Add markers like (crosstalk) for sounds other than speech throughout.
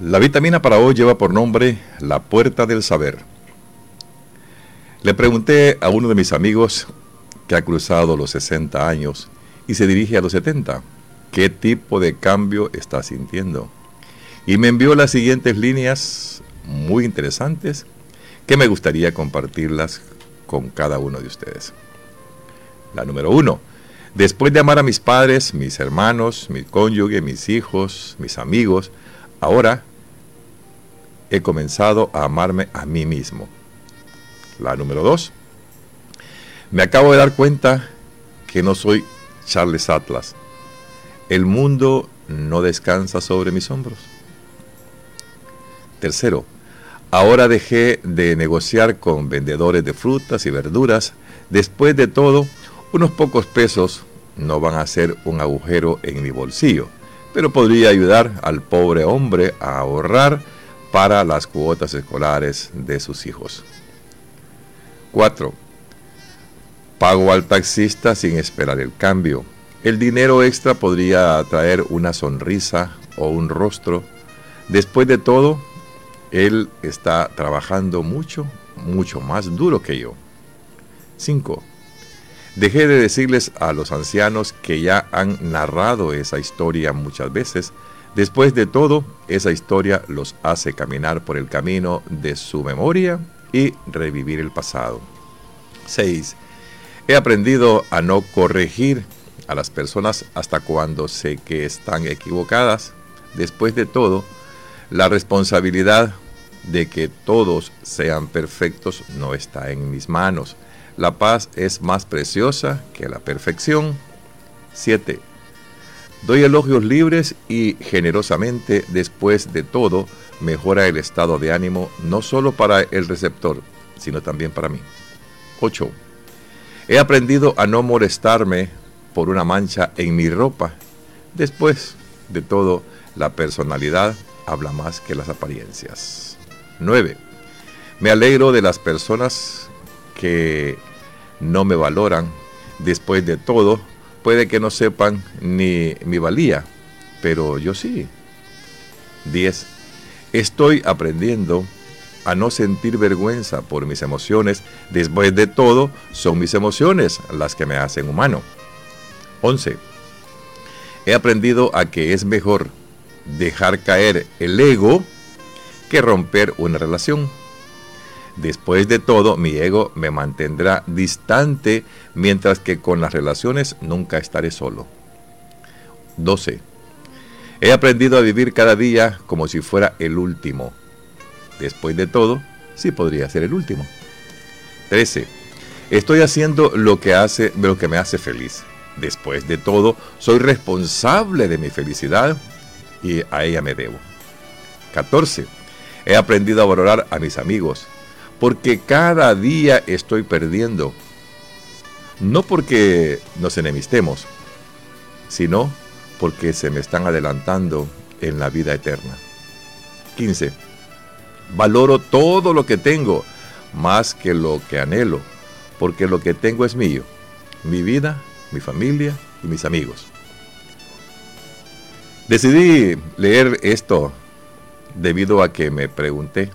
La vitamina para hoy lleva por nombre La Puerta del Saber. Le pregunté a uno de mis amigos que ha cruzado los 60 años y se dirige a los 70, ¿qué tipo de cambio está sintiendo? Y me envió las siguientes líneas muy interesantes que me gustaría compartirlas con cada uno de ustedes. La número uno, después de amar a mis padres, mis hermanos, mi cónyuge, mis hijos, mis amigos, ahora he comenzado a amarme a mí mismo. La número dos, me acabo de dar cuenta que no soy Charles Atlas. El mundo no descansa sobre mis hombros. Tercero, ahora dejé de negociar con vendedores de frutas y verduras. Después de todo, unos pocos pesos no van a ser un agujero en mi bolsillo, pero podría ayudar al pobre hombre a ahorrar para las cuotas escolares de sus hijos. 4. Pago al taxista sin esperar el cambio. El dinero extra podría traer una sonrisa o un rostro. Después de todo, él está trabajando mucho, mucho más duro que yo. 5. Dejé de decirles a los ancianos que ya han narrado esa historia muchas veces Después de todo, esa historia los hace caminar por el camino de su memoria y revivir el pasado. 6. He aprendido a no corregir a las personas hasta cuando sé que están equivocadas. Después de todo, la responsabilidad de que todos sean perfectos no está en mis manos. La paz es más preciosa que la perfección. 7. Doy elogios libres y generosamente, después de todo, mejora el estado de ánimo no solo para el receptor, sino también para mí. 8. He aprendido a no molestarme por una mancha en mi ropa. Después de todo, la personalidad habla más que las apariencias. 9. Me alegro de las personas que no me valoran. Después de todo, puede que no sepan ni mi valía, pero yo sí. 10. Estoy aprendiendo a no sentir vergüenza por mis emociones. Después de todo, son mis emociones las que me hacen humano. 11. He aprendido a que es mejor dejar caer el ego que romper una relación. Después de todo, mi ego me mantendrá distante, mientras que con las relaciones nunca estaré solo. 12. He aprendido a vivir cada día como si fuera el último. Después de todo, sí podría ser el último. 13. Estoy haciendo lo que, hace, lo que me hace feliz. Después de todo, soy responsable de mi felicidad y a ella me debo. 14. He aprendido a valorar a mis amigos, porque cada día estoy perdiendo. No porque nos enemistemos, sino porque se me están adelantando en la vida eterna. 15. Valoro todo lo que tengo más que lo que anhelo, porque lo que tengo es mío, mi vida, mi familia y mis amigos. Decidí leer esto debido a que me pregunté,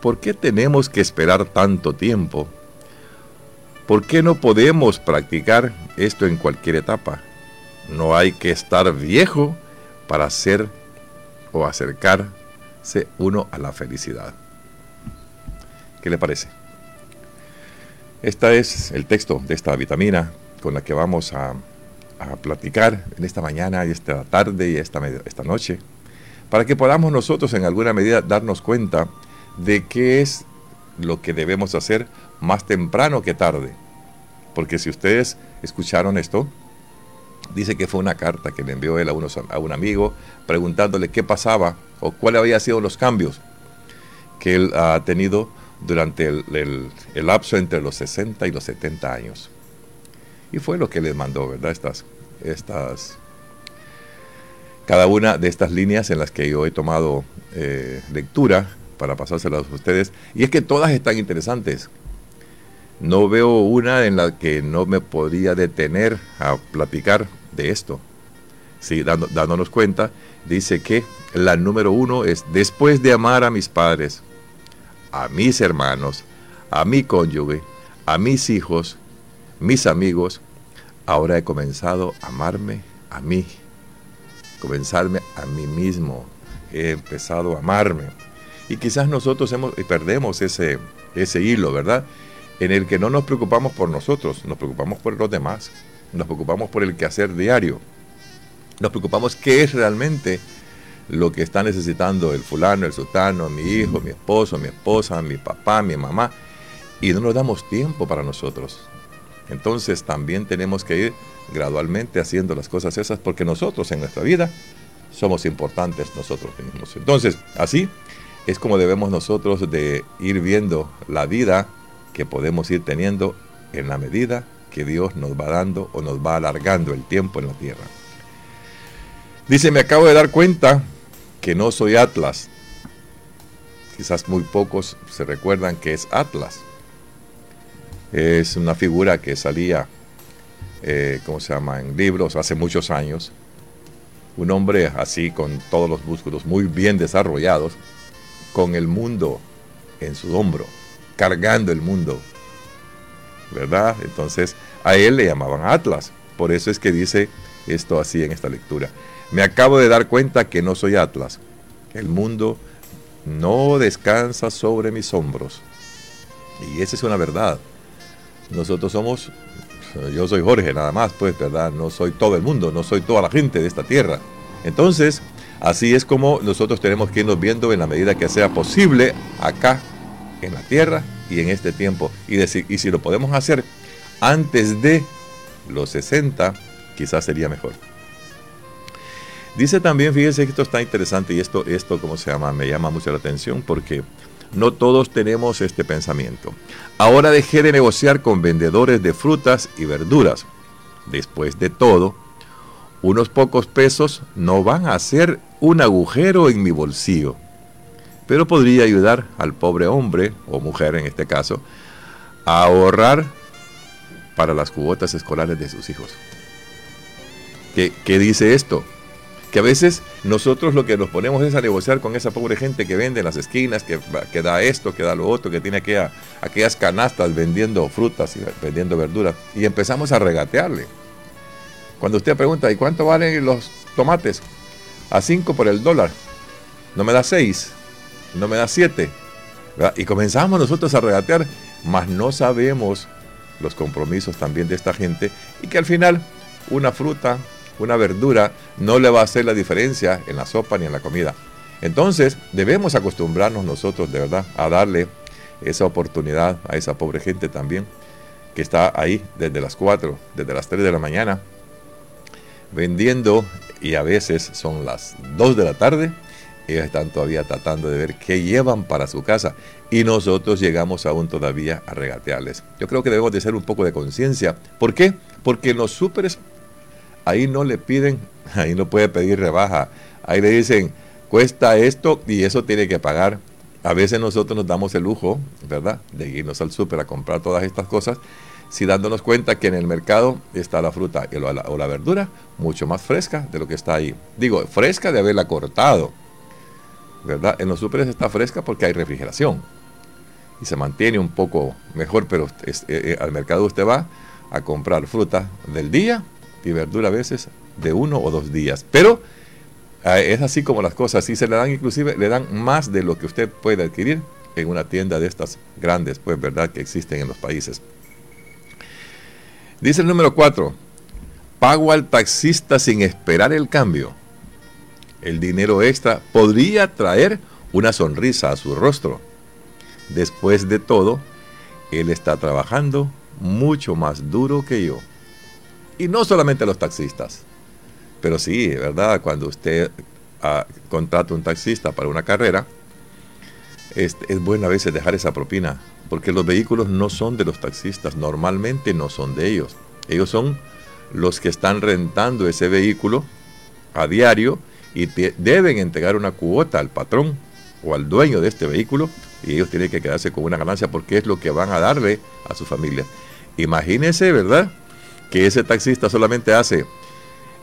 ¿Por qué tenemos que esperar tanto tiempo? ¿Por qué no podemos practicar esto en cualquier etapa? No hay que estar viejo para hacer o acercarse uno a la felicidad. ¿Qué le parece? Este es el texto de esta vitamina con la que vamos a, platicar en esta mañana y esta tarde y esta, esta noche, para que podamos nosotros en alguna medida darnos cuenta de qué es lo que debemos hacer más temprano que tarde. Porque si ustedes escucharon esto, dice que fue una carta que le envió él a, a un amigo preguntándole qué pasaba o cuáles habían sido los cambios que él ha tenido durante el, lapso entre los 60 y los 70 años. Y fue lo que les mandó, ¿verdad? Estas, estas, cada una de estas líneas en las que yo he tomado eh, lectura para pasárselas a ustedes. Y es que todas están interesantes. No veo una en la que no me podría detener a platicar de esto. Sí, dándonos cuenta, dice que la número uno es, después de amar a mis padres, a mis hermanos, a mi cónyuge, a mis hijos, mis amigos, ahora he comenzado a amarme a mí, comenzarme a mí mismo, he empezado a amarme. Y quizás nosotros hemos, perdemos ese, ese hilo, ¿verdad? En el que no nos preocupamos por nosotros, nos preocupamos por los demás, nos preocupamos por el quehacer diario, nos preocupamos qué es realmente lo que está necesitando el fulano, el sultano, mi hijo, mi esposo, mi esposa, mi papá, mi mamá, y no nos damos tiempo para nosotros. Entonces también tenemos que ir gradualmente haciendo las cosas esas porque nosotros en nuestra vida somos importantes nosotros mismos. Entonces, así es como debemos nosotros de ir viendo la vida que podemos ir teniendo en la medida que Dios nos va dando o nos va alargando el tiempo en la tierra. Dice, me acabo de dar cuenta que no soy Atlas. Quizás muy pocos se recuerdan que es Atlas. Es una figura que salía, eh, ¿cómo se llama?, en libros hace muchos años. Un hombre así, con todos los músculos muy bien desarrollados, con el mundo en su hombro, cargando el mundo. ¿Verdad? Entonces, a él le llamaban Atlas. Por eso es que dice esto así en esta lectura. Me acabo de dar cuenta que no soy Atlas. El mundo no descansa sobre mis hombros. Y esa es una verdad. Nosotros somos, yo soy Jorge nada más, pues, ¿verdad? No soy todo el mundo, no soy toda la gente de esta tierra. Entonces, así es como nosotros tenemos que irnos viendo en la medida que sea posible acá, en la tierra y en este tiempo. Y, decir, y si lo podemos hacer antes de los 60, quizás sería mejor. Dice también, fíjense que esto está interesante y esto, esto, ¿cómo se llama? Me llama mucho la atención porque no todos tenemos este pensamiento. Ahora dejé de negociar con vendedores de frutas y verduras. Después de todo, unos pocos pesos no van a hacer un agujero en mi bolsillo, pero podría ayudar al pobre hombre, o mujer en este caso, a ahorrar para las cuotas escolares de sus hijos. ¿Qué, qué dice esto? que a veces nosotros lo que nos ponemos es a negociar con esa pobre gente que vende en las esquinas, que, que da esto, que da lo otro, que tiene aquella, aquellas canastas vendiendo frutas y vendiendo verduras, y empezamos a regatearle. Cuando usted pregunta, ¿y cuánto valen los tomates? A 5 por el dólar. No me da 6, no me da 7. Y comenzamos nosotros a regatear, mas no sabemos los compromisos también de esta gente y que al final una fruta, una verdura no le va a hacer la diferencia en la sopa ni en la comida. Entonces debemos acostumbrarnos nosotros de verdad a darle esa oportunidad a esa pobre gente también que está ahí desde las 4, desde las 3 de la mañana, vendiendo y a veces son las 2 de la tarde. Ellos están todavía tratando de ver qué llevan para su casa y nosotros llegamos aún todavía a regatearles. Yo creo que debemos de ser un poco de conciencia. ¿Por qué? Porque los súperes ahí no le piden, (laughs) ahí no puede pedir rebaja. Ahí le dicen, cuesta esto y eso tiene que pagar. A veces nosotros nos damos el lujo, ¿verdad?, de irnos al súper a comprar todas estas cosas, si dándonos cuenta que en el mercado está la fruta o la, verdura mucho más fresca de lo que está ahí. Digo, fresca de haberla cortado, ¿verdad? En los súperes está fresca porque hay refrigeración y se mantiene un poco mejor, pero eh, eh, al mercado usted va a comprar fruta del día y verdura a veces de uno o dos días. Pero ah, es así como las cosas, si se le dan inclusive, le dan más de lo que usted puede adquirir en una tienda de estas grandes, pues verdad, que existen en los países. Dice el número 4, pago al taxista sin esperar el cambio. El dinero extra podría traer una sonrisa a su rostro. Después de todo, él está trabajando mucho más duro que yo. Y no solamente los taxistas, pero sí, ¿verdad? Cuando usted ah, contrata un taxista para una carrera, es, es bueno a veces dejar esa propina, porque los vehículos no son de los taxistas, normalmente no son de ellos. Ellos son los que están rentando ese vehículo a diario y deben entregar una cuota al patrón o al dueño de este vehículo y ellos tienen que quedarse con una ganancia porque es lo que van a darle a su familia. Imagínense, ¿verdad? que ese taxista solamente hace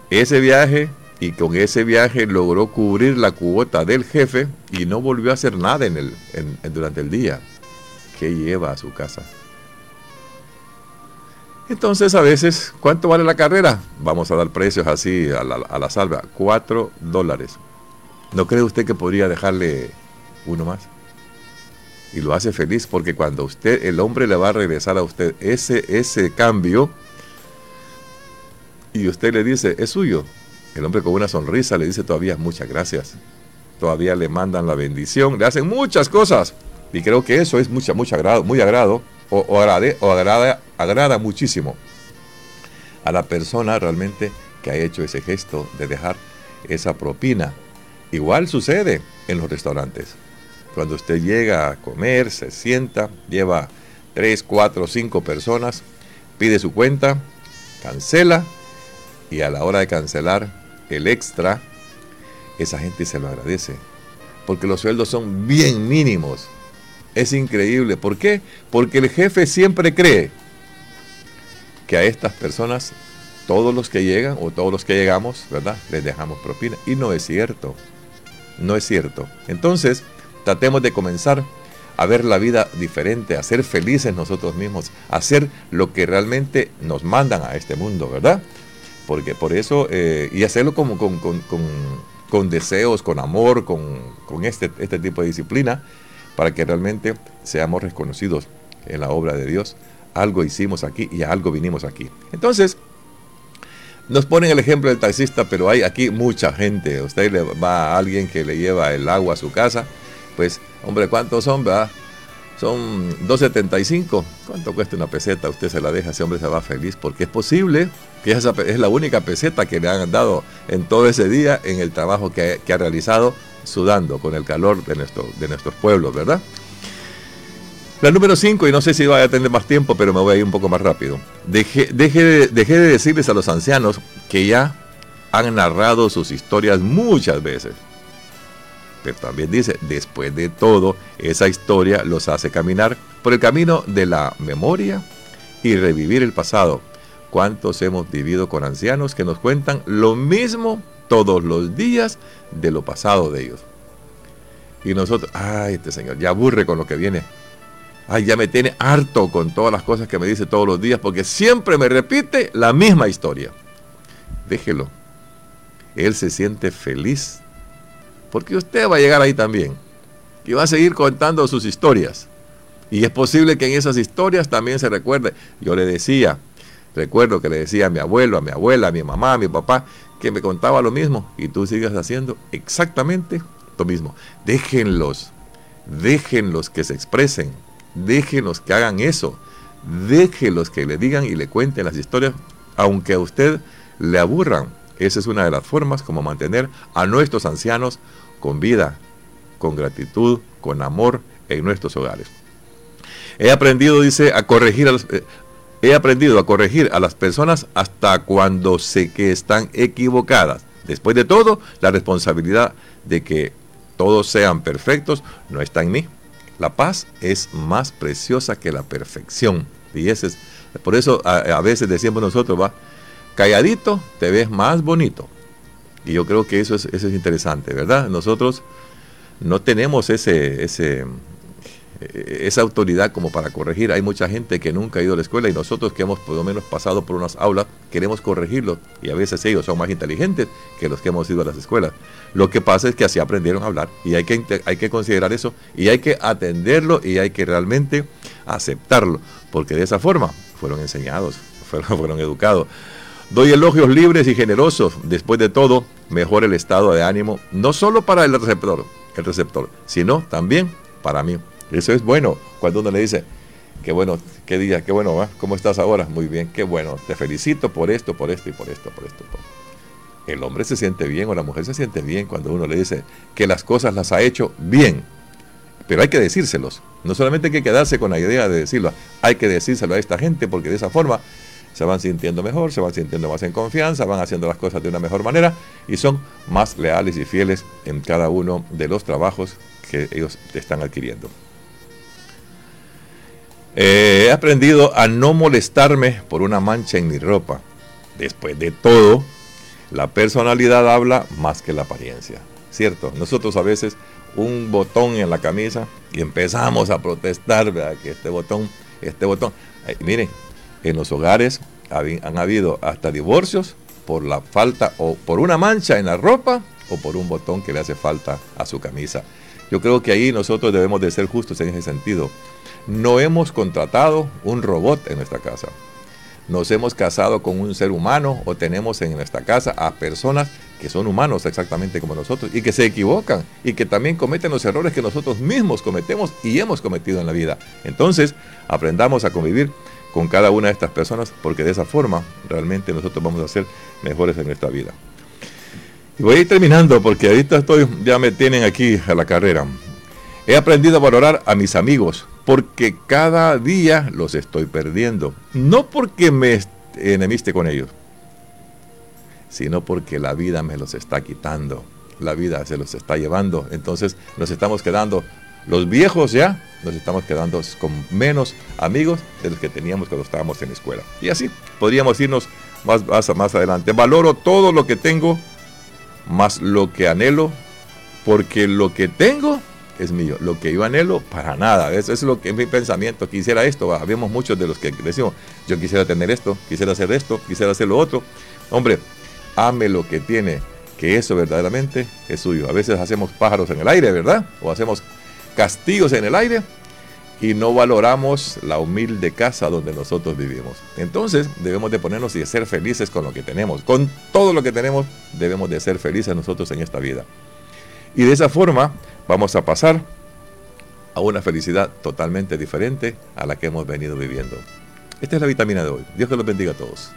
ese viaje y con ese viaje logró cubrir la cuota del jefe y no volvió a hacer nada en el, durante el día. ¿Qué lleva a su casa? Entonces a veces, ¿cuánto vale la carrera? Vamos a dar precios así a la, a la salva. Cuatro dólares. ¿No cree usted que podría dejarle uno más? Y lo hace feliz porque cuando usted, el hombre le va a regresar a usted ese, ese cambio y usted le dice, es suyo. El hombre con una sonrisa le dice todavía muchas gracias. Todavía le mandan la bendición, le hacen muchas cosas. Y creo que eso es mucha, mucho agrado, muy agrado o, o, o agrada, agrada muchísimo a la persona realmente que ha hecho ese gesto de dejar esa propina. Igual sucede en los restaurantes. Cuando usted llega a comer, se sienta, lleva 3, 4, 5 personas, pide su cuenta, cancela y a la hora de cancelar el extra, esa gente se lo agradece. Porque los sueldos son bien mínimos. Es increíble. ¿Por qué? Porque el jefe siempre cree que a estas personas, todos los que llegan o todos los que llegamos, ¿verdad? Les dejamos propina. Y no es cierto. No es cierto. Entonces, tratemos de comenzar a ver la vida diferente, a ser felices nosotros mismos, a hacer lo que realmente nos mandan a este mundo, ¿verdad? Porque por eso, eh, y hacerlo como con, con, deseos, con amor, con, este, este tipo de disciplina, para que realmente seamos reconocidos en la obra de Dios. Algo hicimos aquí y algo vinimos aquí. Entonces, nos ponen el ejemplo del taxista, pero hay aquí mucha gente. Usted le va a alguien que le lleva el agua a su casa, pues, hombre, ¿cuántos son, verdad? Son 2.75. ¿Cuánto cuesta una peseta? Usted se la deja, ese hombre se va feliz, porque es posible que esa es la única peseta que le han dado en todo ese día en el trabajo que, ha realizado sudando con el calor de, nuestro, de nuestros pueblos, ¿verdad? La número 5, y no sé si va a tener más tiempo, pero me voy a ir un poco más rápido. Dejé, de decirles a los ancianos que ya han narrado sus historias muchas veces. Pero también dice, después de todo, esa historia los hace caminar por el camino de la memoria y revivir el pasado. ¿Cuántos hemos vivido con ancianos que nos cuentan lo mismo todos los días de lo pasado de ellos. Y nosotros, ay, este señor ya aburre con lo que viene. Ay, ya me tiene harto con todas las cosas que me dice todos los días porque siempre me repite la misma historia. Déjelo. Él se siente feliz porque usted va a llegar ahí también y va a seguir contando sus historias. Y es posible que en esas historias también se recuerde. Yo le decía, recuerdo que le decía a mi abuelo, a mi abuela, a mi mamá, a mi papá, que me contaba lo mismo y tú sigas haciendo exactamente lo mismo. Déjenlos, déjenlos que se expresen, déjenlos que hagan eso, déjenlos que le digan y le cuenten las historias, aunque a usted le aburran. Esa es una de las formas como mantener a nuestros ancianos con vida, con gratitud, con amor en nuestros hogares. He aprendido, dice, a corregir a eh, He aprendido a corregir a las personas hasta cuando sé que están equivocadas. Después de todo, la responsabilidad de que todos sean perfectos no está en mí. La paz es más preciosa que la perfección. Y ese es, por eso a, veces decimos nosotros, va, calladito te ves más bonito. Y yo creo que eso es, eso es interesante, ¿verdad? Nosotros no tenemos ese, ese, eh, esa autoridad como para corregir. Hay mucha gente que nunca ha ido a la escuela y nosotros que hemos por lo menos pasado por unas aulas queremos corregirlo y a veces ellos son más inteligentes que los que hemos ido a las escuelas. Lo que pasa es que así aprendieron a hablar y hay que, hay que considerar eso y hay que atenderlo y hay que realmente aceptarlo porque de esa forma fueron enseñados, (laughs) fueron, fueron educados. Doy elogios libres y generosos. Después de todo, mejor el estado de ánimo, no solo para el receptor, el receptor, sino también para mí. Eso es bueno cuando uno le dice, qué bueno, qué día, qué bueno, ¿cómo estás ahora? Muy bien, qué bueno, te felicito por esto, por esto y por esto, por esto. El hombre se siente bien o la mujer se siente bien cuando uno le dice que las cosas las ha hecho bien. Pero hay que decírselos. No solamente hay que quedarse con la idea de decirlo, hay que decírselo a esta gente porque de esa forma se van sintiendo mejor, se van sintiendo más en confianza, van haciendo las cosas de una mejor manera y son más leales y fieles en cada uno de los trabajos que ellos están adquiriendo. Eh, he aprendido a no molestarme por una mancha en mi ropa. Después de todo, La personalidad habla más que la apariencia, ¿cierto? Nosotros a veces un botón en la camisa y empezamos a protestar, ¿verdad? Que este botón, este botón. miren, en los hogares han habido hasta divorcios por la falta o por una mancha en la ropa o por un botón que le hace falta a su camisa. Yo creo que ahí nosotros debemos de ser justos en ese sentido. No hemos contratado un robot en nuestra casa. Nos hemos casado con un ser humano o tenemos en nuestra casa a personas que son humanos exactamente como nosotros y que se equivocan y que también cometen los errores que nosotros mismos cometemos y hemos cometido en la vida. Entonces, aprendamos a convivir con cada una de estas personas porque de esa forma realmente nosotros vamos a ser mejores en nuestra vida. Y voy a ir terminando porque ahorita estoy, ya me tienen aquí a la carrera. He aprendido a valorar a mis amigos porque cada día los estoy perdiendo. No porque me enemiste con ellos, sino porque la vida me los está quitando. La vida se los está llevando. Entonces nos estamos quedando, los viejos ya, nos estamos quedando con menos amigos de los que teníamos cuando estábamos en la escuela. Y así podríamos irnos más, más, más adelante. Valoro todo lo que tengo, más lo que anhelo, porque lo que tengo es mío. Lo que yo anhelo, para nada. Eso es lo que es mi pensamiento. Quisiera esto. Habíamos muchos de los que decimos, yo quisiera tener esto, quisiera hacer esto, quisiera hacer lo otro. Hombre, ame lo que tiene, que eso verdaderamente es suyo. A veces hacemos pájaros en el aire, ¿verdad? O hacemos castillos en el aire y no valoramos la humilde casa donde nosotros vivimos. Entonces debemos de ponernos y de ser felices con lo que tenemos. Con todo lo que tenemos debemos de ser felices nosotros en esta vida. Y de esa forma vamos a pasar a una felicidad totalmente diferente a la que hemos venido viviendo. Esta es la vitamina de hoy. Dios que los bendiga a todos.